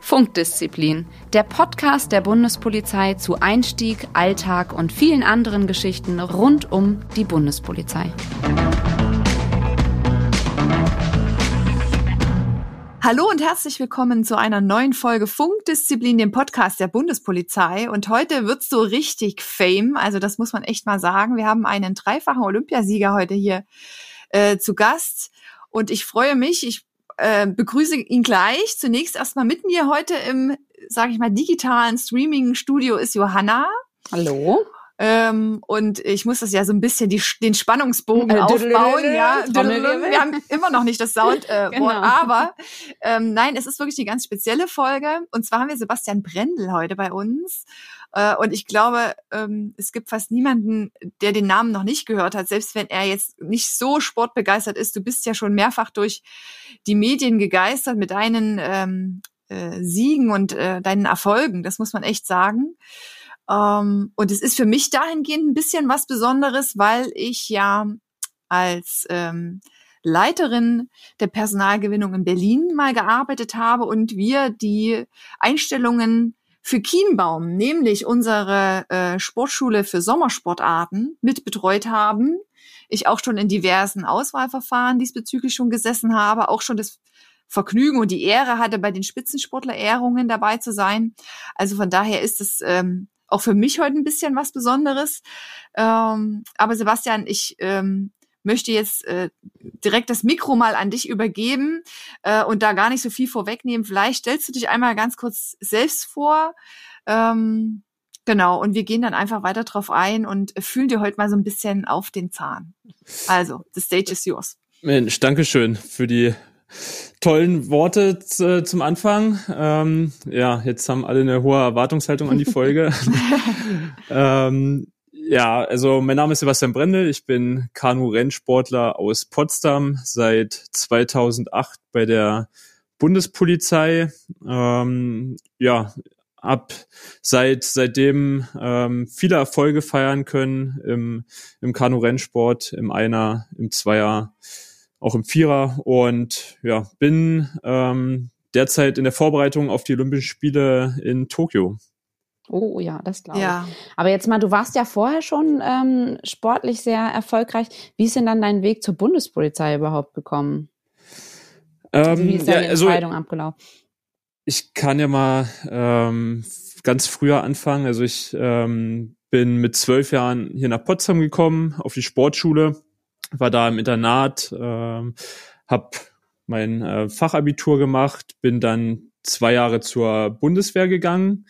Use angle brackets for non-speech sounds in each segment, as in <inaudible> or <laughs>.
Funkdisziplin, der Podcast der Bundespolizei zu Einstieg, Alltag und vielen anderen Geschichten rund um die Bundespolizei. Hallo und herzlich willkommen zu einer neuen Folge Funkdisziplin, dem Podcast der Bundespolizei. Und heute wird's so richtig Fame. Also das muss man echt mal sagen. Wir haben einen dreifachen Olympiasieger heute hier äh, zu Gast. Und ich freue mich, ich äh, begrüße ihn gleich. Zunächst erstmal mit mir heute im, sage ich mal, digitalen Streaming-Studio ist Johanna. Hallo. Ähm, und ich muss das ja so ein bisschen die, den Spannungsbogen äh, aufbauen. Ja, wir haben immer noch nicht das Sound, äh, <laughs> genau. aber ähm, nein, es ist wirklich eine ganz spezielle Folge. Und zwar haben wir Sebastian Brendel heute bei uns. Äh, und ich glaube, ähm, es gibt fast niemanden, der den Namen noch nicht gehört hat, selbst wenn er jetzt nicht so sportbegeistert ist. Du bist ja schon mehrfach durch die Medien gegeistert mit deinen ähm, äh, Siegen und äh, deinen Erfolgen. Das muss man echt sagen. Ähm, und es ist für mich dahingehend ein bisschen was Besonderes, weil ich ja als ähm, Leiterin der Personalgewinnung in Berlin mal gearbeitet habe und wir die Einstellungen für Kienbaum, nämlich unsere äh, Sportschule für Sommersportarten, mit betreut haben. Ich auch schon in diversen Auswahlverfahren diesbezüglich schon gesessen habe, auch schon das Vergnügen und die Ehre hatte, bei den Spitzensportler-Ehrungen dabei zu sein. Also von daher ist es ähm, auch für mich heute ein bisschen was Besonderes. Ähm, aber Sebastian, ich ähm, möchte jetzt äh, direkt das Mikro mal an dich übergeben äh, und da gar nicht so viel vorwegnehmen. Vielleicht stellst du dich einmal ganz kurz selbst vor. Ähm, genau, und wir gehen dann einfach weiter drauf ein und fühlen dir heute mal so ein bisschen auf den Zahn. Also, the stage is yours. Mensch, Dankeschön für die tollen Worte zum Anfang. Ähm, ja, jetzt haben alle eine hohe Erwartungshaltung an die Folge. <laughs> ähm, ja, also mein Name ist Sebastian Brendel. Ich bin Kanu-Rennsportler aus Potsdam seit 2008 bei der Bundespolizei. Ähm, ja, hab seit seitdem ähm, viele Erfolge feiern können im, im Kanu-Rennsport, im Einer, im Zweier auch im Vierer und ja, bin ähm, derzeit in der Vorbereitung auf die Olympischen Spiele in Tokio. Oh ja, das glaube ja. ich. Aber jetzt mal, du warst ja vorher schon ähm, sportlich sehr erfolgreich. Wie ist denn dann dein Weg zur Bundespolizei überhaupt gekommen? Also, wie ist deine ja, also, Entscheidung abgelaufen? Ich kann ja mal ähm, ganz früher anfangen. Also ich ähm, bin mit zwölf Jahren hier nach Potsdam gekommen, auf die Sportschule war da im Internat, äh, habe mein äh, Fachabitur gemacht, bin dann zwei Jahre zur Bundeswehr gegangen.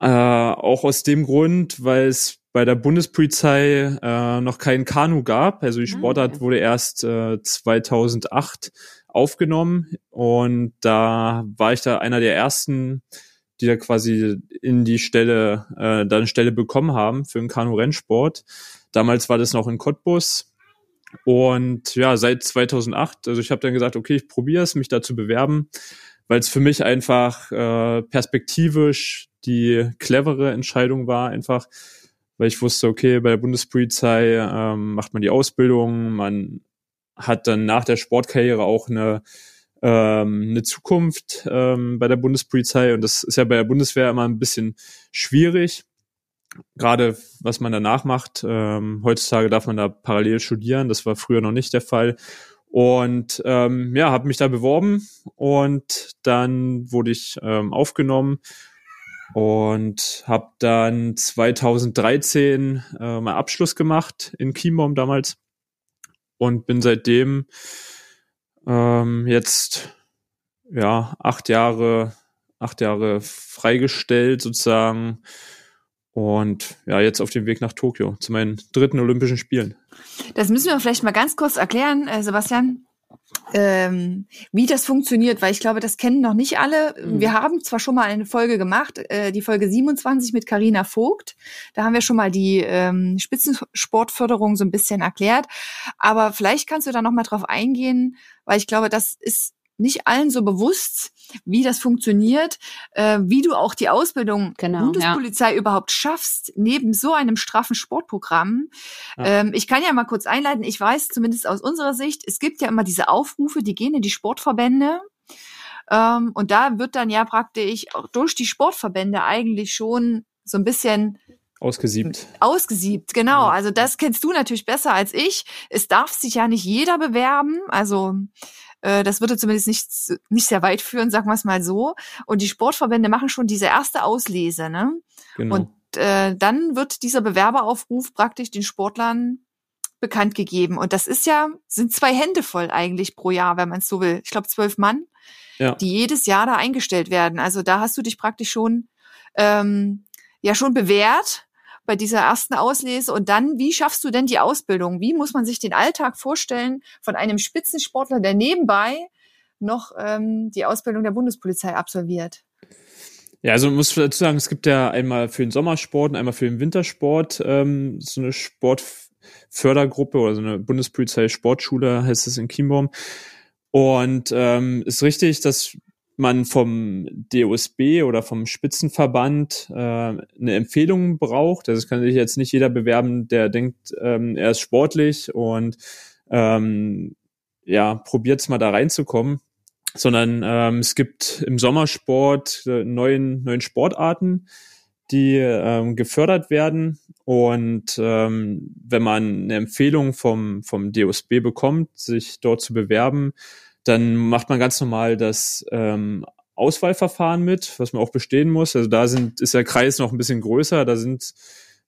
Äh, auch aus dem Grund, weil es bei der Bundespolizei äh, noch kein Kanu gab. Also die ah, Sportart wurde erst äh, 2008 aufgenommen und da war ich da einer der ersten, die da quasi in die Stelle, äh, da eine Stelle bekommen haben für den Kanu-Rennsport. Damals war das noch in Cottbus und ja, seit 2008, also ich habe dann gesagt, okay, ich probiere es, mich da zu bewerben, weil es für mich einfach äh, perspektivisch die clevere Entscheidung war, einfach, weil ich wusste, okay, bei der Bundespolizei ähm, macht man die Ausbildung, man hat dann nach der Sportkarriere auch eine ähm, eine Zukunft ähm, bei der Bundespolizei. Und das ist ja bei der Bundeswehr immer ein bisschen schwierig gerade was man danach macht. Ähm, heutzutage darf man da parallel studieren. Das war früher noch nicht der Fall. Und ähm, ja, habe mich da beworben und dann wurde ich ähm, aufgenommen und habe dann 2013 äh, meinen Abschluss gemacht in Chiembaum damals und bin seitdem ähm, jetzt ja acht Jahre acht Jahre freigestellt sozusagen und ja, jetzt auf dem Weg nach Tokio zu meinen dritten Olympischen Spielen. Das müssen wir vielleicht mal ganz kurz erklären, äh, Sebastian, ähm, wie das funktioniert, weil ich glaube, das kennen noch nicht alle. Mhm. Wir haben zwar schon mal eine Folge gemacht, äh, die Folge 27 mit Karina Vogt. Da haben wir schon mal die ähm, Spitzensportförderung so ein bisschen erklärt. Aber vielleicht kannst du da noch mal drauf eingehen, weil ich glaube, das ist nicht allen so bewusst, wie das funktioniert, äh, wie du auch die Ausbildung genau, Bundespolizei ja. überhaupt schaffst, neben so einem straffen Sportprogramm. Ja. Ähm, ich kann ja mal kurz einleiten, ich weiß zumindest aus unserer Sicht, es gibt ja immer diese Aufrufe, die gehen in die Sportverbände. Ähm, und da wird dann ja praktisch auch durch die Sportverbände eigentlich schon so ein bisschen Ausgesiebt. Ausgesiebt, genau. Also das kennst du natürlich besser als ich. Es darf sich ja nicht jeder bewerben. Also äh, das würde zumindest nicht, nicht sehr weit führen, sagen wir es mal so. Und die Sportverbände machen schon diese erste Auslese. Ne? Genau. Und äh, dann wird dieser Bewerberaufruf praktisch den Sportlern bekannt gegeben. Und das ist ja, sind zwei Hände voll eigentlich pro Jahr, wenn man es so will. Ich glaube zwölf Mann, ja. die jedes Jahr da eingestellt werden. Also da hast du dich praktisch schon ähm, ja schon bewährt bei dieser ersten Auslese? Und dann, wie schaffst du denn die Ausbildung? Wie muss man sich den Alltag vorstellen von einem Spitzensportler, der nebenbei noch ähm, die Ausbildung der Bundespolizei absolviert? Ja, also muss dazu sagen, es gibt ja einmal für den Sommersport und einmal für den Wintersport ähm, so eine Sportfördergruppe oder so eine Bundespolizei Sportschule heißt es in Chiembaum. Und ähm, ist richtig, dass man vom DOSB oder vom Spitzenverband äh, eine Empfehlung braucht. Also es kann sich jetzt nicht jeder bewerben, der denkt, ähm, er ist sportlich und ähm, ja, probiert's mal da reinzukommen. Sondern ähm, es gibt im Sommersport äh, neuen, neuen Sportarten, die ähm, gefördert werden. Und ähm, wenn man eine Empfehlung vom, vom DOSB bekommt, sich dort zu bewerben, dann macht man ganz normal das ähm, Auswahlverfahren mit, was man auch bestehen muss. Also da sind, ist der Kreis noch ein bisschen größer. Da sind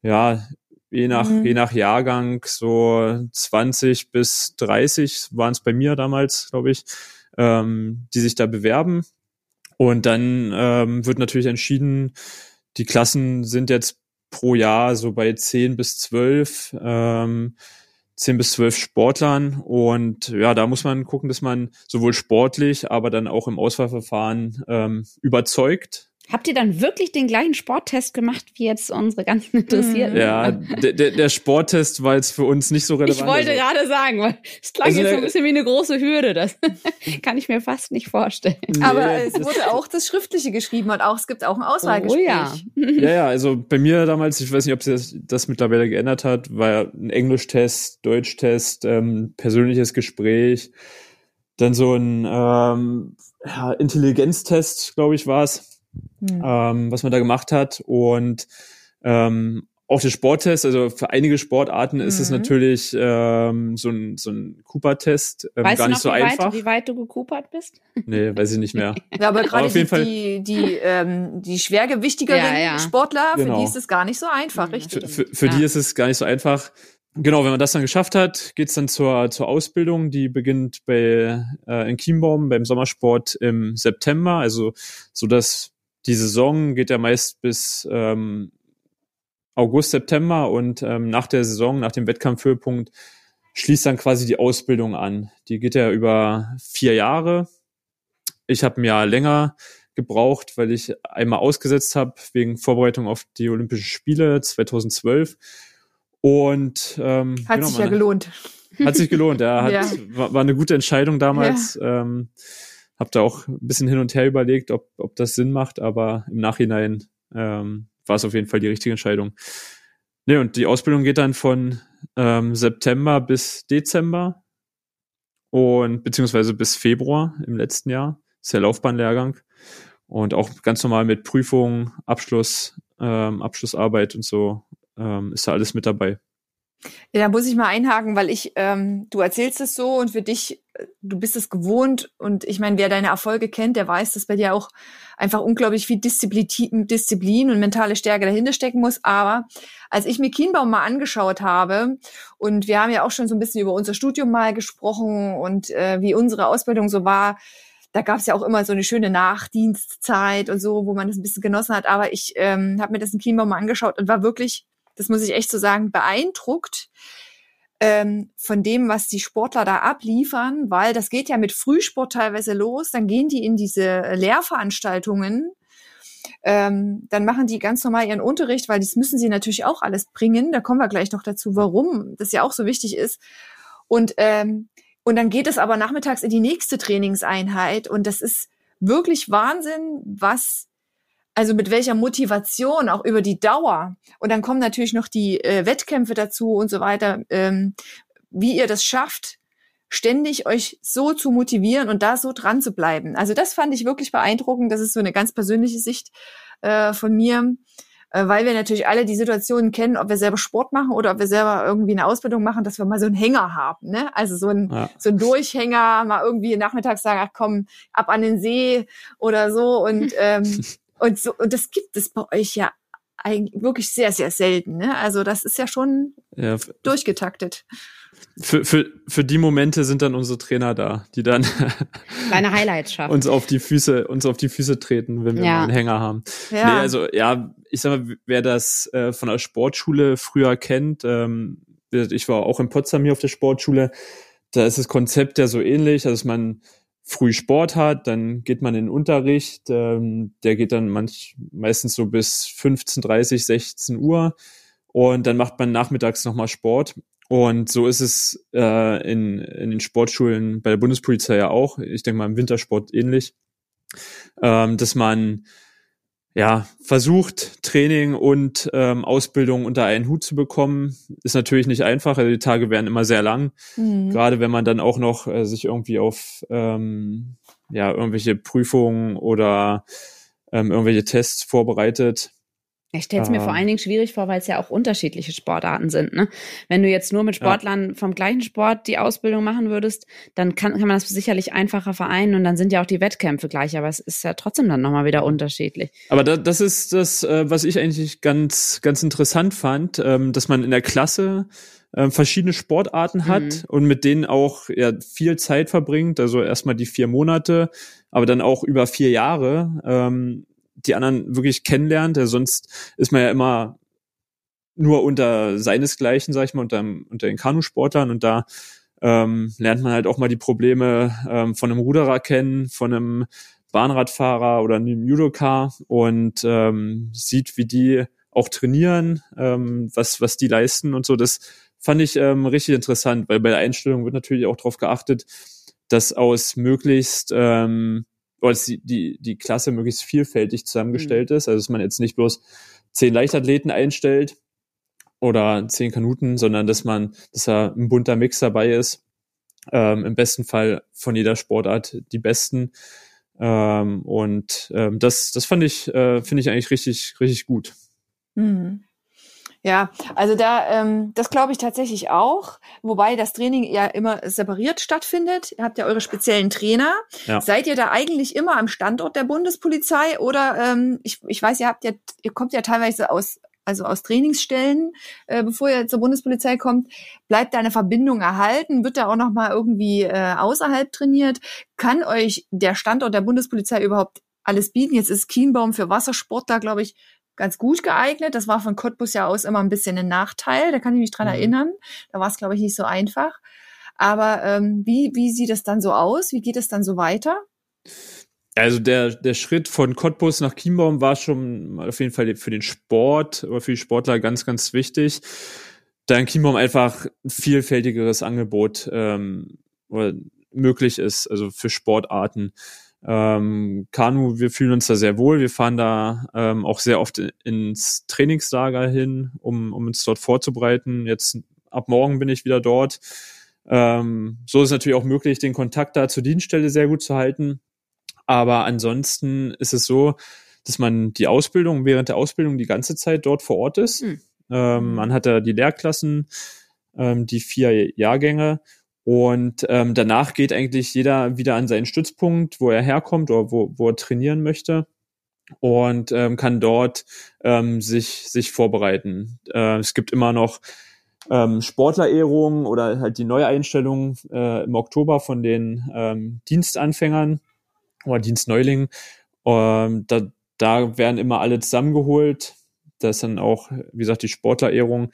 ja je nach, mhm. je nach Jahrgang so 20 bis 30 waren es bei mir damals, glaube ich, ähm, die sich da bewerben. Und dann ähm, wird natürlich entschieden, die Klassen sind jetzt pro Jahr so bei 10 bis 12. Ähm, zehn bis zwölf Sportlern und ja, da muss man gucken, dass man sowohl sportlich, aber dann auch im Auswahlverfahren ähm, überzeugt Habt ihr dann wirklich den gleichen Sporttest gemacht wie jetzt unsere ganzen Interessierten? Ja, der, der Sporttest war jetzt für uns nicht so relevant. Ich wollte also, gerade sagen, weil es klang also jetzt so ein bisschen wie eine große Hürde. Das <laughs> kann ich mir fast nicht vorstellen. Nee, Aber es wurde auch das Schriftliche geschrieben und auch es gibt auch ein Auswahlgespräch. Oh, ja. <laughs> ja, ja, also bei mir damals, ich weiß nicht, ob sich das, das mittlerweile geändert hat, war ja ein Englischtest, Deutschtest, ähm, persönliches Gespräch, dann so ein ähm, ja, Intelligenztest, glaube ich, war es mhm. ähm, was man da gemacht hat. Und ähm, auch der Sporttest, also für einige Sportarten ist es mhm. natürlich ähm, so ein, so ein Cooper-Test ähm, gar nicht so wie einfach. Weit, wie weit du gecoopert bist? Nee, weiß ich nicht mehr. <laughs> ja, aber gerade die, die, die, ähm, die schwergewichtigeren ja, ja. Sportler, genau. für die ist es gar nicht so einfach, mhm. richtig? Für, für, für ja. die ist es gar nicht so einfach. Genau, wenn man das dann geschafft hat, geht's dann zur, zur Ausbildung. Die beginnt bei äh, in Chiembaum beim Sommersport im September, also so dass die Saison geht ja meist bis ähm, August, September und ähm, nach der Saison, nach dem Wettkampfhöhepunkt, schließt dann quasi die Ausbildung an. Die geht ja über vier Jahre. Ich habe ein Jahr länger gebraucht, weil ich einmal ausgesetzt habe wegen Vorbereitung auf die Olympischen Spiele 2012. Und ähm, hat genau, sich ja gelohnt. Hat sich gelohnt, ja. <laughs> Hat, ja. War, war, eine gute Entscheidung damals. Ja. Ähm, habe da auch ein bisschen hin und her überlegt, ob, ob das Sinn macht, aber im Nachhinein ähm, war es auf jeden Fall die richtige Entscheidung. Ne, und die Ausbildung geht dann von ähm, September bis Dezember und beziehungsweise bis Februar im letzten Jahr. Ist der Laufbahnlehrgang. Und auch ganz normal mit Prüfungen, Abschluss, ähm, Abschlussarbeit und so ähm, ist da alles mit dabei. Ja, da muss ich mal einhaken, weil ich, ähm, du erzählst es so und für dich, äh, du bist es gewohnt und ich meine, wer deine Erfolge kennt, der weiß, dass bei dir auch einfach unglaublich viel Disziplin, Disziplin und mentale Stärke dahinter stecken muss. Aber als ich mir Kienbaum mal angeschaut habe und wir haben ja auch schon so ein bisschen über unser Studium mal gesprochen und äh, wie unsere Ausbildung so war, da gab es ja auch immer so eine schöne Nachdienstzeit und so, wo man das ein bisschen genossen hat. Aber ich ähm, habe mir das in Kienbaum mal angeschaut und war wirklich das muss ich echt so sagen, beeindruckt ähm, von dem, was die Sportler da abliefern, weil das geht ja mit Frühsport teilweise los, dann gehen die in diese Lehrveranstaltungen, ähm, dann machen die ganz normal ihren Unterricht, weil das müssen sie natürlich auch alles bringen. Da kommen wir gleich noch dazu, warum das ja auch so wichtig ist. Und ähm, Und dann geht es aber nachmittags in die nächste Trainingseinheit und das ist wirklich Wahnsinn, was also mit welcher Motivation, auch über die Dauer. Und dann kommen natürlich noch die äh, Wettkämpfe dazu und so weiter, ähm, wie ihr das schafft, ständig euch so zu motivieren und da so dran zu bleiben. Also das fand ich wirklich beeindruckend. Das ist so eine ganz persönliche Sicht äh, von mir, äh, weil wir natürlich alle die Situationen kennen, ob wir selber Sport machen oder ob wir selber irgendwie eine Ausbildung machen, dass wir mal so einen Hänger haben. Ne? Also so ein, ja. so ein Durchhänger, mal irgendwie nachmittags sagen, ach komm, ab an den See oder so. Und ähm, <laughs> Und so, und das gibt es bei euch ja eigentlich wirklich sehr, sehr selten. Ne? Also das ist ja schon ja, durchgetaktet. Für, für, für die Momente sind dann unsere Trainer da, die dann <laughs> Kleine Highlights schaffen. uns auf die Füße, uns auf die Füße treten, wenn wir ja. mal einen Hänger haben. Ja. Nee, also ja, ich sag mal, wer das äh, von der Sportschule früher kennt, ähm, ich war auch in Potsdam hier auf der Sportschule, da ist das Konzept ja so ähnlich, also dass man früh Sport hat, dann geht man in den Unterricht, ähm, der geht dann manch, meistens so bis 15, 30, 16 Uhr und dann macht man nachmittags nochmal Sport. Und so ist es äh, in, in den Sportschulen bei der Bundespolizei ja auch, ich denke mal im Wintersport ähnlich, ähm, dass man ja, versucht, Training und ähm, Ausbildung unter einen Hut zu bekommen, ist natürlich nicht einfach. Also die Tage werden immer sehr lang. Mhm. Gerade wenn man dann auch noch äh, sich irgendwie auf ähm, ja, irgendwelche Prüfungen oder ähm, irgendwelche Tests vorbereitet. Ich stelle es mir vor ähm. allen Dingen schwierig vor, weil es ja auch unterschiedliche Sportarten sind. Ne? Wenn du jetzt nur mit Sportlern ja. vom gleichen Sport die Ausbildung machen würdest, dann kann, kann man das sicherlich einfacher vereinen und dann sind ja auch die Wettkämpfe gleich, aber es ist ja trotzdem dann nochmal wieder unterschiedlich. Aber da, das ist das, äh, was ich eigentlich ganz, ganz interessant fand, ähm, dass man in der Klasse äh, verschiedene Sportarten hat mhm. und mit denen auch ja, viel Zeit verbringt. Also erstmal die vier Monate, aber dann auch über vier Jahre. Ähm, die anderen wirklich kennenlernt. Ja, sonst ist man ja immer nur unter seinesgleichen, sag ich mal, unter, unter den Kanusportlern und da ähm, lernt man halt auch mal die Probleme ähm, von einem Ruderer kennen, von einem Bahnradfahrer oder einem Judoka und ähm, sieht, wie die auch trainieren, ähm, was, was die leisten und so. Das fand ich ähm, richtig interessant, weil bei der Einstellung wird natürlich auch darauf geachtet, dass aus möglichst ähm, oder dass die, die, die Klasse möglichst vielfältig zusammengestellt mhm. ist. Also dass man jetzt nicht bloß zehn Leichtathleten einstellt oder zehn Kanuten, sondern dass man, dass da ein bunter Mix dabei ist. Ähm, Im besten Fall von jeder Sportart die besten. Ähm, und ähm, das, das fand ich, äh, finde ich eigentlich richtig, richtig gut. Mhm. Ja, also da, ähm, das glaube ich tatsächlich auch. Wobei das Training ja immer separiert stattfindet. Ihr habt ja eure speziellen Trainer. Ja. Seid ihr da eigentlich immer am Standort der Bundespolizei oder ähm, ich, ich weiß, ihr habt ja, ihr kommt ja teilweise aus also aus Trainingsstellen, äh, bevor ihr zur Bundespolizei kommt, bleibt da eine Verbindung erhalten? Wird da auch noch mal irgendwie äh, außerhalb trainiert? Kann euch der Standort der Bundespolizei überhaupt alles bieten? Jetzt ist Kienbaum für Wassersport da, glaube ich, ganz gut geeignet. Das war von Cottbus ja aus immer ein bisschen ein Nachteil. Da kann ich mich dran mhm. erinnern. Da war es, glaube ich, nicht so einfach. Aber ähm, wie, wie sieht es dann so aus? Wie geht es dann so weiter? Also der, der Schritt von Cottbus nach Chiembaum war schon auf jeden Fall für den Sport oder für die Sportler ganz, ganz wichtig. Da in Chiembaum einfach ein vielfältigeres Angebot ähm, möglich ist, also für Sportarten. Ähm, Kanu, wir fühlen uns da sehr wohl. Wir fahren da ähm, auch sehr oft ins Trainingslager hin, um, um uns dort vorzubereiten. Jetzt ab morgen bin ich wieder dort. Ähm, so ist natürlich auch möglich, den Kontakt da zur Dienststelle sehr gut zu halten. Aber ansonsten ist es so, dass man die Ausbildung während der Ausbildung die ganze Zeit dort vor Ort ist. Mhm. Ähm, man hat da die Lehrklassen, ähm, die vier Jahrgänge und ähm, danach geht eigentlich jeder wieder an seinen Stützpunkt, wo er herkommt oder wo, wo er trainieren möchte und ähm, kann dort ähm, sich, sich vorbereiten. Äh, es gibt immer noch ähm, Sportlerehrungen oder halt die Neueinstellung äh, im Oktober von den ähm, Dienstanfängern oder Dienstneulingen. Ähm, da, da werden immer alle zusammengeholt. Da ist dann auch, wie gesagt, die Sportlerehrung.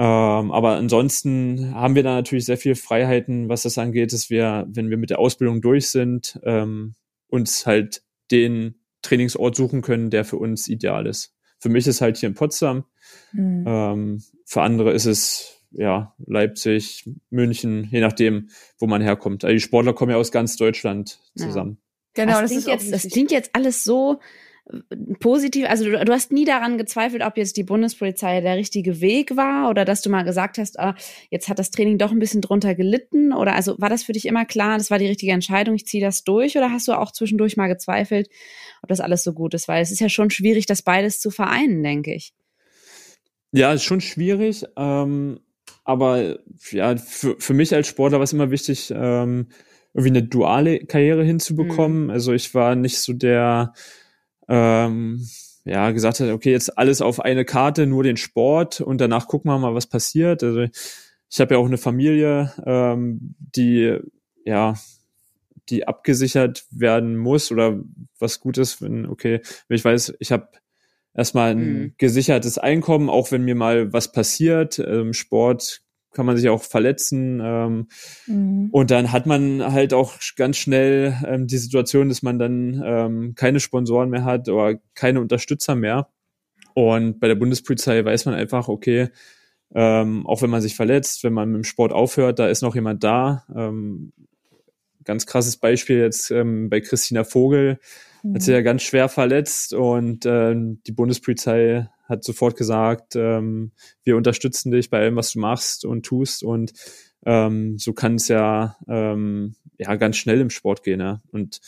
Ähm, aber ansonsten haben wir da natürlich sehr viel Freiheiten, was das angeht, dass wir, wenn wir mit der Ausbildung durch sind, ähm, uns halt den Trainingsort suchen können, der für uns ideal ist. Für mich ist halt hier in Potsdam. Mhm. Ähm, für andere ist es ja, Leipzig, München, je nachdem, wo man herkommt. Also die Sportler kommen ja aus ganz Deutschland zusammen. Ja. Genau, das, das, jetzt, das klingt jetzt alles so positiv, also du, du, hast nie daran gezweifelt, ob jetzt die Bundespolizei der richtige Weg war oder dass du mal gesagt hast, ah, jetzt hat das Training doch ein bisschen drunter gelitten oder also war das für dich immer klar, das war die richtige Entscheidung, ich ziehe das durch oder hast du auch zwischendurch mal gezweifelt, ob das alles so gut ist, weil es ist ja schon schwierig, das beides zu vereinen, denke ich. Ja, ist schon schwierig, ähm, aber ja, für, für mich als Sportler war es immer wichtig, ähm, irgendwie eine duale Karriere hinzubekommen. Mhm. Also ich war nicht so der ähm, ja, gesagt hat, okay, jetzt alles auf eine Karte, nur den Sport und danach gucken wir mal, was passiert. Also ich habe ja auch eine Familie, ähm, die ja, die abgesichert werden muss oder was gut ist, wenn, okay, wenn ich weiß, ich habe erstmal ein mhm. gesichertes Einkommen, auch wenn mir mal was passiert. Ähm, Sport kann man sich auch verletzen. Ähm, mhm. Und dann hat man halt auch ganz schnell ähm, die Situation, dass man dann ähm, keine Sponsoren mehr hat oder keine Unterstützer mehr. Und bei der Bundespolizei weiß man einfach, okay, ähm, auch wenn man sich verletzt, wenn man mit dem Sport aufhört, da ist noch jemand da. Ähm, ganz krasses Beispiel jetzt ähm, bei Christina Vogel, mhm. hat sie ja ganz schwer verletzt und ähm, die Bundespolizei hat sofort gesagt, ähm, wir unterstützen dich bei allem, was du machst und tust und ähm, so kann es ja, ähm, ja ganz schnell im Sport gehen. Ja? Und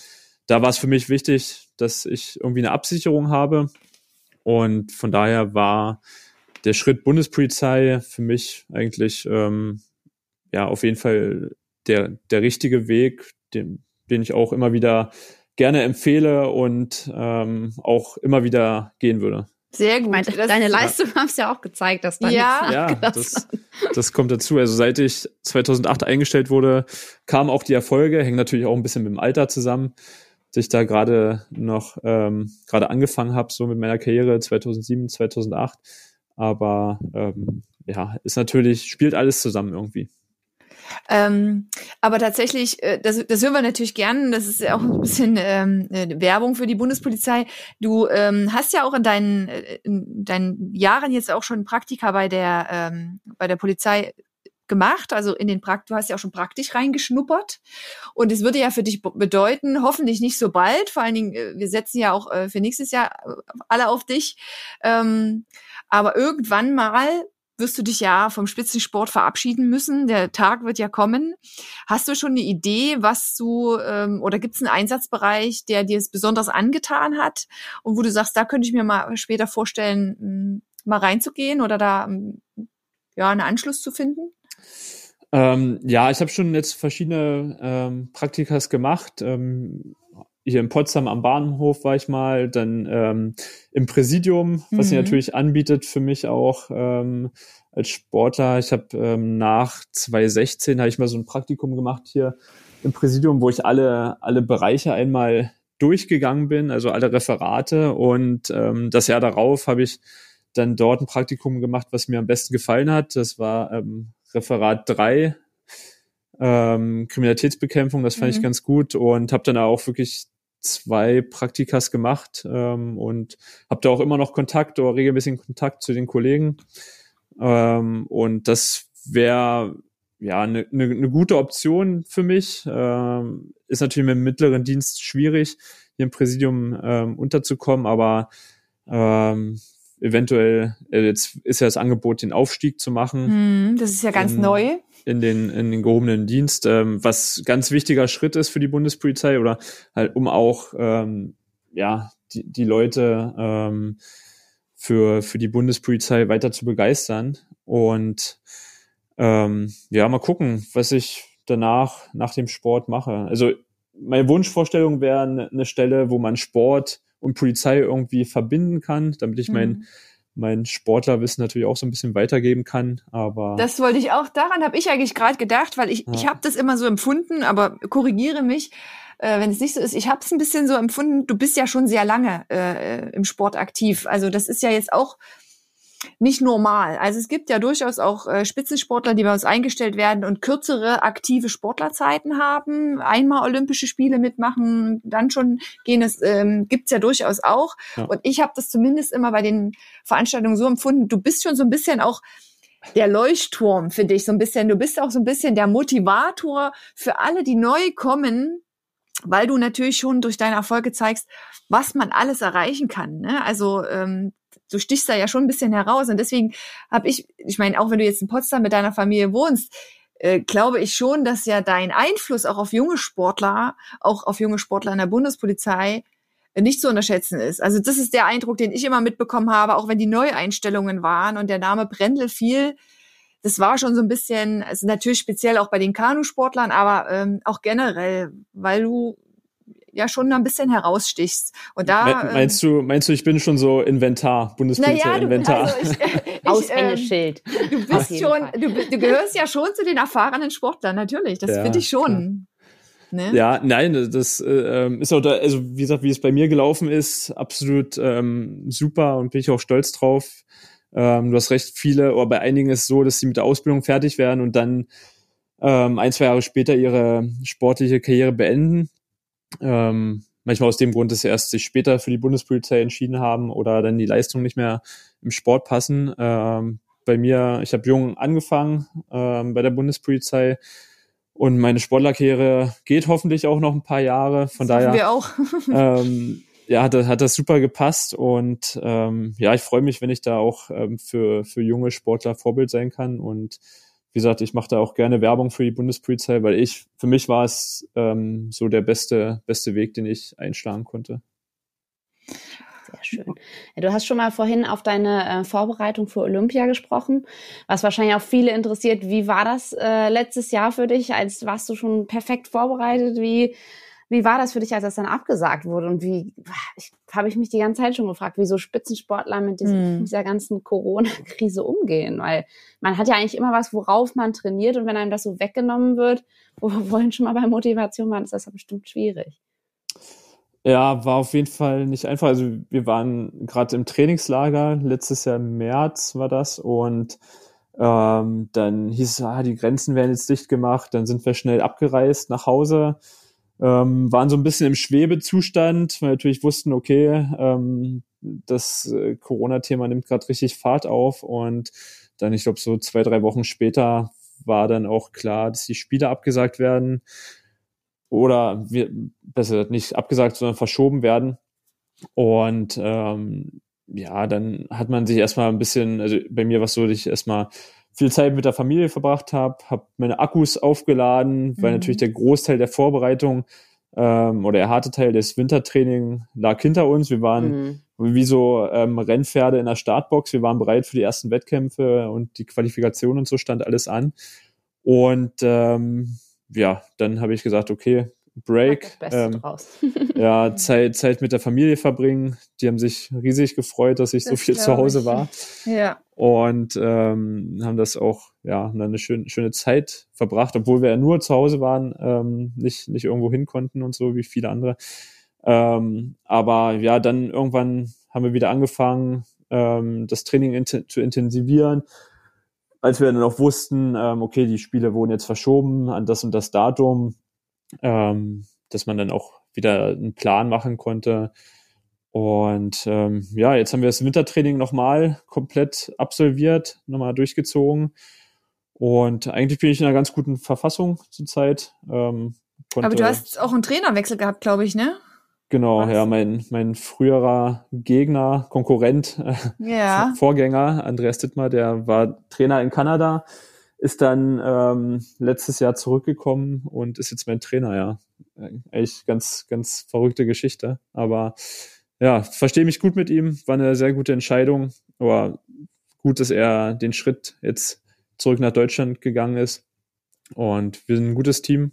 da war es für mich wichtig, dass ich irgendwie eine Absicherung habe und von daher war der Schritt Bundespolizei für mich eigentlich ähm, ja auf jeden Fall der, der richtige Weg, den, den ich auch immer wieder gerne empfehle und ähm, auch immer wieder gehen würde. Sehr gut. Meine, deine Leistung <laughs> ja. haben es ja auch gezeigt, dass da ja. Ja, das, das kommt dazu. Also seit ich 2008 eingestellt wurde, kamen auch die Erfolge, hängen natürlich auch ein bisschen mit dem Alter zusammen, dass ich da gerade noch ähm, gerade angefangen habe, so mit meiner Karriere 2007, 2008. Aber ähm, ja, ist natürlich, spielt alles zusammen irgendwie. Ähm, aber tatsächlich, äh, das, das hören wir natürlich gern. Das ist ja auch ein bisschen ähm, äh, Werbung für die Bundespolizei. Du ähm, hast ja auch in deinen, äh, in deinen Jahren jetzt auch schon Praktika bei der, ähm, bei der Polizei gemacht, also in den Prakt, du hast ja auch schon praktisch reingeschnuppert. Und es würde ja für dich bedeuten, hoffentlich nicht so bald, vor allen Dingen, wir setzen ja auch für nächstes Jahr alle auf dich. Ähm, aber irgendwann mal wirst du dich ja vom Spitzensport verabschieden müssen. Der Tag wird ja kommen. Hast du schon eine Idee, was du ähm, oder gibt es einen Einsatzbereich, der dir es besonders angetan hat und wo du sagst, da könnte ich mir mal später vorstellen, hm, mal reinzugehen oder da hm, ja einen Anschluss zu finden? Ähm, ja, ich habe schon jetzt verschiedene ähm, Praktikas gemacht. Ähm, hier in Potsdam am Bahnhof war ich mal, dann ähm, im Präsidium, was mhm. sie natürlich anbietet für mich auch ähm, als Sportler. Ich habe ähm, nach 2016 habe ich mal so ein Praktikum gemacht hier im Präsidium, wo ich alle alle Bereiche einmal durchgegangen bin, also alle Referate und ähm, das Jahr darauf habe ich dann dort ein Praktikum gemacht, was mir am besten gefallen hat. Das war ähm, Referat 3, ähm, Kriminalitätsbekämpfung, das fand mhm. ich ganz gut und habe dann auch wirklich zwei Praktikas gemacht ähm, und habe da auch immer noch Kontakt oder regelmäßigen Kontakt zu den Kollegen. Ähm, und das wäre ja eine ne, ne gute Option für mich. Ähm, ist natürlich mit dem mittleren Dienst schwierig, hier im Präsidium ähm, unterzukommen, aber ähm, eventuell, äh, jetzt ist ja das Angebot, den Aufstieg zu machen. Hm, das ist ja ganz in, neu. In den, in den gehobenen Dienst, ähm, was ganz wichtiger Schritt ist für die Bundespolizei oder halt, um auch, ähm, ja, die, die Leute ähm, für, für die Bundespolizei weiter zu begeistern. Und ähm, ja, mal gucken, was ich danach, nach dem Sport mache. Also meine Wunschvorstellung wäre eine Stelle, wo man Sport und Polizei irgendwie verbinden kann, damit ich mhm. mein mein Sportlerwissen natürlich auch so ein bisschen weitergeben kann. Aber das wollte ich auch. Daran habe ich eigentlich gerade gedacht, weil ich ja. ich habe das immer so empfunden, aber korrigiere mich, äh, wenn es nicht so ist. Ich habe es ein bisschen so empfunden. Du bist ja schon sehr lange äh, im Sport aktiv. Also das ist ja jetzt auch nicht normal. Also es gibt ja durchaus auch äh, Spitzensportler, die bei uns eingestellt werden und kürzere aktive Sportlerzeiten haben, einmal Olympische Spiele mitmachen, dann schon gehen. Es ähm, gibt's ja durchaus auch. Ja. Und ich habe das zumindest immer bei den Veranstaltungen so empfunden. Du bist schon so ein bisschen auch der Leuchtturm für dich so ein bisschen. Du bist auch so ein bisschen der Motivator für alle, die neu kommen, weil du natürlich schon durch deine Erfolge zeigst, was man alles erreichen kann. Ne? Also ähm, du stichst da ja schon ein bisschen heraus und deswegen habe ich, ich meine, auch wenn du jetzt in Potsdam mit deiner Familie wohnst, äh, glaube ich schon, dass ja dein Einfluss auch auf junge Sportler, auch auf junge Sportler in der Bundespolizei äh, nicht zu unterschätzen ist. Also das ist der Eindruck, den ich immer mitbekommen habe, auch wenn die Neueinstellungen waren und der Name Brendel fiel. Das war schon so ein bisschen, also natürlich speziell auch bei den Kanusportlern, aber ähm, auch generell, weil du ja schon ein bisschen herausstichst. Und da ähm, meinst du, meinst du, ich bin schon so Inventar, Bundespolizei-Inventar? Naja, also ich, <laughs> Aushängeschild. Ähm, du bist schon, du, du, gehörst ja schon zu den erfahrenen Sportlern, natürlich. Das ja, finde ich schon. Ne? Ja, nein, das äh, ähm, ist auch da, also wie gesagt, wie es bei mir gelaufen ist, absolut ähm, super und bin ich auch stolz drauf. Ähm, du hast recht, viele, oder bei einigen ist es so, dass sie mit der Ausbildung fertig werden und dann ähm, ein, zwei Jahre später ihre sportliche Karriere beenden. Ähm, manchmal aus dem Grund, dass sie erst sich später für die Bundespolizei entschieden haben oder dann die Leistungen nicht mehr im Sport passen. Ähm, bei mir, ich habe jung angefangen ähm, bei der Bundespolizei und meine Sportlerkarriere geht hoffentlich auch noch ein paar Jahre. Von das daher. Wir auch. <laughs> ähm, ja, hat, hat das super gepasst und ähm, ja, ich freue mich, wenn ich da auch ähm, für, für junge Sportler Vorbild sein kann. Und wie gesagt, ich mache da auch gerne Werbung für die Bundespolizei, weil ich, für mich war es ähm, so der beste, beste Weg, den ich einschlagen konnte. Sehr schön. Du hast schon mal vorhin auf deine äh, Vorbereitung für Olympia gesprochen, was wahrscheinlich auch viele interessiert. Wie war das äh, letztes Jahr für dich? Als warst du schon perfekt vorbereitet? Wie wie war das für dich, als das dann abgesagt wurde? Und wie habe ich mich die ganze Zeit schon gefragt, wie so Spitzensportler mit diesem, mm. dieser ganzen Corona-Krise umgehen? Weil man hat ja eigentlich immer was, worauf man trainiert. Und wenn einem das so weggenommen wird, wo wir vorhin schon mal bei Motivation waren, ist das ja bestimmt schwierig. Ja, war auf jeden Fall nicht einfach. Also wir waren gerade im Trainingslager, letztes Jahr im März war das und ähm, dann hieß es, ah, die Grenzen werden jetzt dicht gemacht, dann sind wir schnell abgereist nach Hause, ähm, waren so ein bisschen im Schwebezustand, weil natürlich wussten, okay, ähm, das äh, Corona-Thema nimmt gerade richtig Fahrt auf und dann, ich glaube, so zwei, drei Wochen später war dann auch klar, dass die Spiele abgesagt werden oder wir, besser nicht abgesagt, sondern verschoben werden. Und ähm, ja, dann hat man sich erstmal ein bisschen, also bei mir war es so, dass ich erstmal viel Zeit mit der Familie verbracht habe, habe meine Akkus aufgeladen, weil mhm. natürlich der Großteil der Vorbereitung ähm, oder der harte Teil des Wintertraining lag hinter uns. Wir waren mhm. wie so ähm, Rennpferde in der Startbox. Wir waren bereit für die ersten Wettkämpfe und die Qualifikation und so stand alles an. Und ähm, ja, dann habe ich gesagt, okay, Break. Ähm, <laughs> ja, Zeit, Zeit mit der Familie verbringen. Die haben sich riesig gefreut, dass ich das so viel zu Hause ich. war. <laughs> Ja. Und ähm, haben das auch, ja, eine schön, schöne Zeit verbracht, obwohl wir ja nur zu Hause waren, ähm, nicht, nicht irgendwo hin konnten und so wie viele andere. Ähm, aber ja, dann irgendwann haben wir wieder angefangen, ähm, das Training in zu intensivieren als wir dann auch wussten, ähm, okay, die Spiele wurden jetzt verschoben an das und das Datum, ähm, dass man dann auch wieder einen Plan machen konnte. Und ähm, ja, jetzt haben wir das Wintertraining nochmal komplett absolviert, nochmal durchgezogen. Und eigentlich bin ich in einer ganz guten Verfassung zurzeit. Ähm, Aber du hast auch einen Trainerwechsel gehabt, glaube ich, ne? Genau, Was? ja, mein, mein früherer Gegner, Konkurrent, äh, ja. Vorgänger, Andreas Dittmar, der war Trainer in Kanada, ist dann ähm, letztes Jahr zurückgekommen und ist jetzt mein Trainer, ja. Echt ganz, ganz verrückte Geschichte. Aber ja, verstehe mich gut mit ihm, war eine sehr gute Entscheidung. Aber gut, dass er den Schritt jetzt zurück nach Deutschland gegangen ist. Und wir sind ein gutes Team.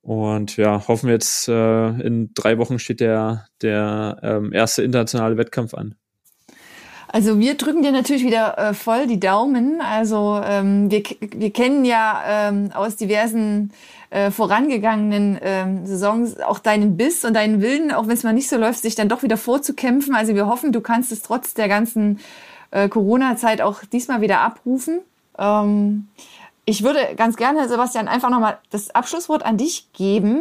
Und ja, hoffen wir jetzt, äh, in drei Wochen steht der, der ähm, erste internationale Wettkampf an. Also wir drücken dir natürlich wieder äh, voll die Daumen. Also ähm, wir, wir kennen ja ähm, aus diversen äh, vorangegangenen ähm, Saisons auch deinen Biss und deinen Willen, auch wenn es mal nicht so läuft, sich dann doch wieder vorzukämpfen. Also wir hoffen, du kannst es trotz der ganzen äh, Corona-Zeit auch diesmal wieder abrufen. Ähm, ich würde ganz gerne, Sebastian, einfach nochmal das Abschlusswort an dich geben.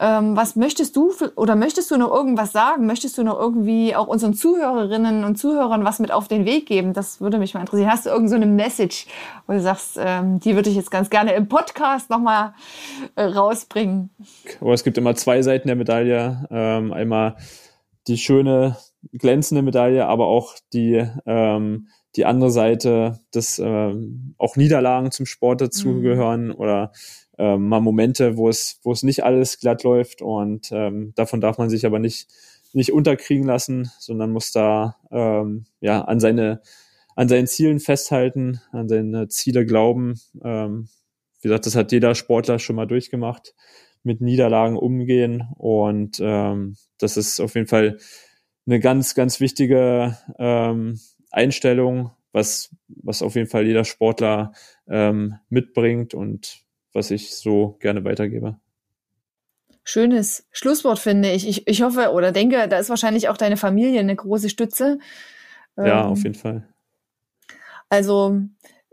Ähm, was möchtest du oder möchtest du noch irgendwas sagen? Möchtest du noch irgendwie auch unseren Zuhörerinnen und Zuhörern was mit auf den Weg geben? Das würde mich mal interessieren. Hast du irgendeine so Message, wo du sagst, ähm, die würde ich jetzt ganz gerne im Podcast nochmal äh, rausbringen? Oh, es gibt immer zwei Seiten der Medaille. Ähm, einmal die schöne, glänzende Medaille, aber auch die, ähm, die andere Seite, dass ähm, auch Niederlagen zum Sport dazugehören mhm. oder ähm, mal Momente, wo es, wo es nicht alles glatt läuft und ähm, davon darf man sich aber nicht, nicht unterkriegen lassen, sondern muss da ähm, ja an seine an seinen Zielen festhalten, an seine Ziele glauben. Ähm, wie gesagt, das hat jeder Sportler schon mal durchgemacht, mit Niederlagen umgehen und ähm, das ist auf jeden Fall eine ganz, ganz wichtige ähm, Einstellung, was, was auf jeden Fall jeder Sportler ähm, mitbringt und was ich so gerne weitergebe. Schönes Schlusswort, finde ich. ich. Ich hoffe oder denke, da ist wahrscheinlich auch deine Familie eine große Stütze. Ja, ähm, auf jeden Fall. Also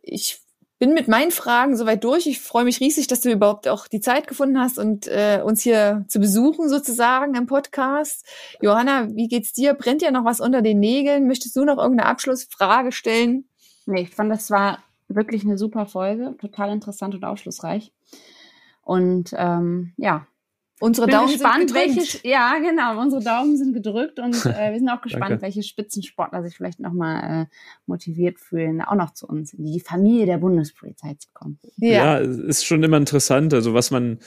ich bin mit meinen Fragen soweit durch. Ich freue mich riesig, dass du überhaupt auch die Zeit gefunden hast und äh, uns hier zu besuchen sozusagen im Podcast. Johanna, wie geht's dir? Brennt dir noch was unter den Nägeln? Möchtest du noch irgendeine Abschlussfrage stellen? Nee, ich fand, das war wirklich eine super Folge, total interessant und aufschlussreich. Und ähm, ja, Unsere Daumen gespannt, sind gedrückt. welche, ja, genau, unsere Daumen sind gedrückt und <laughs> äh, wir sind auch gespannt, welche Spitzensportler sich vielleicht nochmal äh, motiviert fühlen, auch noch zu uns in die Familie der Bundespolizei zu kommen. Ja, ja ist schon immer interessant, also was man,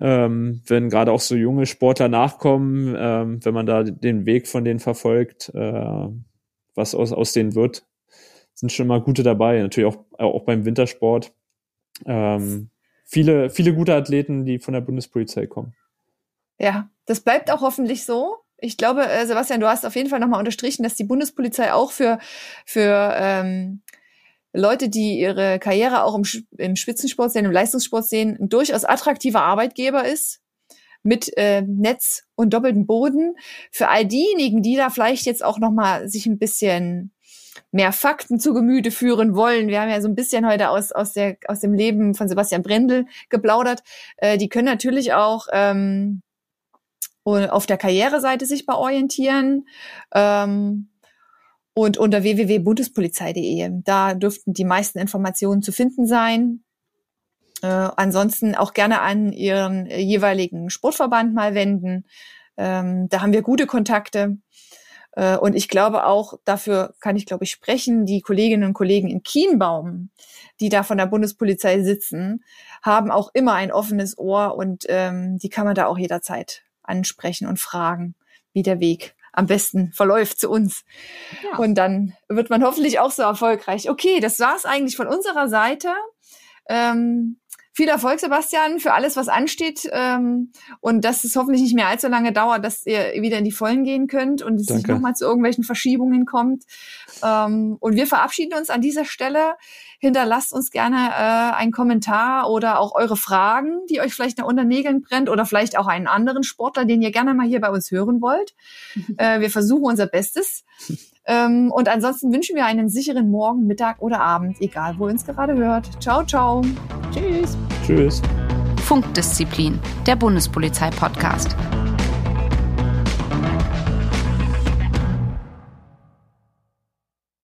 ähm, wenn gerade auch so junge Sportler nachkommen, ähm, wenn man da den Weg von denen verfolgt, äh, was aus, aus denen wird, sind schon mal gute dabei. Natürlich auch, auch beim Wintersport. Ähm, viele, viele gute Athleten, die von der Bundespolizei kommen. Ja, das bleibt auch hoffentlich so. Ich glaube, äh, Sebastian, du hast auf jeden Fall nochmal unterstrichen, dass die Bundespolizei auch für, für ähm, Leute, die ihre Karriere auch im, im Spitzensport sehen, im Leistungssport sehen, ein durchaus attraktiver Arbeitgeber ist mit äh, Netz und doppeltem Boden. Für all diejenigen, die da vielleicht jetzt auch nochmal sich ein bisschen mehr Fakten zu Gemüte führen wollen. Wir haben ja so ein bisschen heute aus, aus, der, aus dem Leben von Sebastian Brendel geplaudert. Äh, die können natürlich auch ähm, auf der Karriereseite sich bei orientieren. Ähm, und unter www.bundespolizei.de. Da dürften die meisten Informationen zu finden sein. Äh, ansonsten auch gerne an Ihren jeweiligen Sportverband mal wenden. Ähm, da haben wir gute Kontakte. Äh, und ich glaube auch, dafür kann ich, glaube ich, sprechen, die Kolleginnen und Kollegen in Kienbaum, die da von der Bundespolizei sitzen, haben auch immer ein offenes Ohr und ähm, die kann man da auch jederzeit ansprechen und fragen, wie der Weg am besten verläuft zu uns. Ja. Und dann wird man hoffentlich auch so erfolgreich. Okay, das war's eigentlich von unserer Seite. Ähm, viel Erfolg, Sebastian, für alles, was ansteht. Ähm, und dass es hoffentlich nicht mehr allzu lange dauert, dass ihr wieder in die Vollen gehen könnt und es Danke. nicht nochmal zu irgendwelchen Verschiebungen kommt. Ähm, und wir verabschieden uns an dieser Stelle. Hinterlasst uns gerne äh, einen Kommentar oder auch eure Fragen, die euch vielleicht noch unter Nägeln brennt oder vielleicht auch einen anderen Sportler, den ihr gerne mal hier bei uns hören wollt. <laughs> äh, wir versuchen unser Bestes. Ähm, und ansonsten wünschen wir einen sicheren Morgen, Mittag oder Abend, egal wo ihr uns gerade hört. Ciao, ciao. Tschüss. Tschüss. Funkdisziplin, der Bundespolizei-Podcast.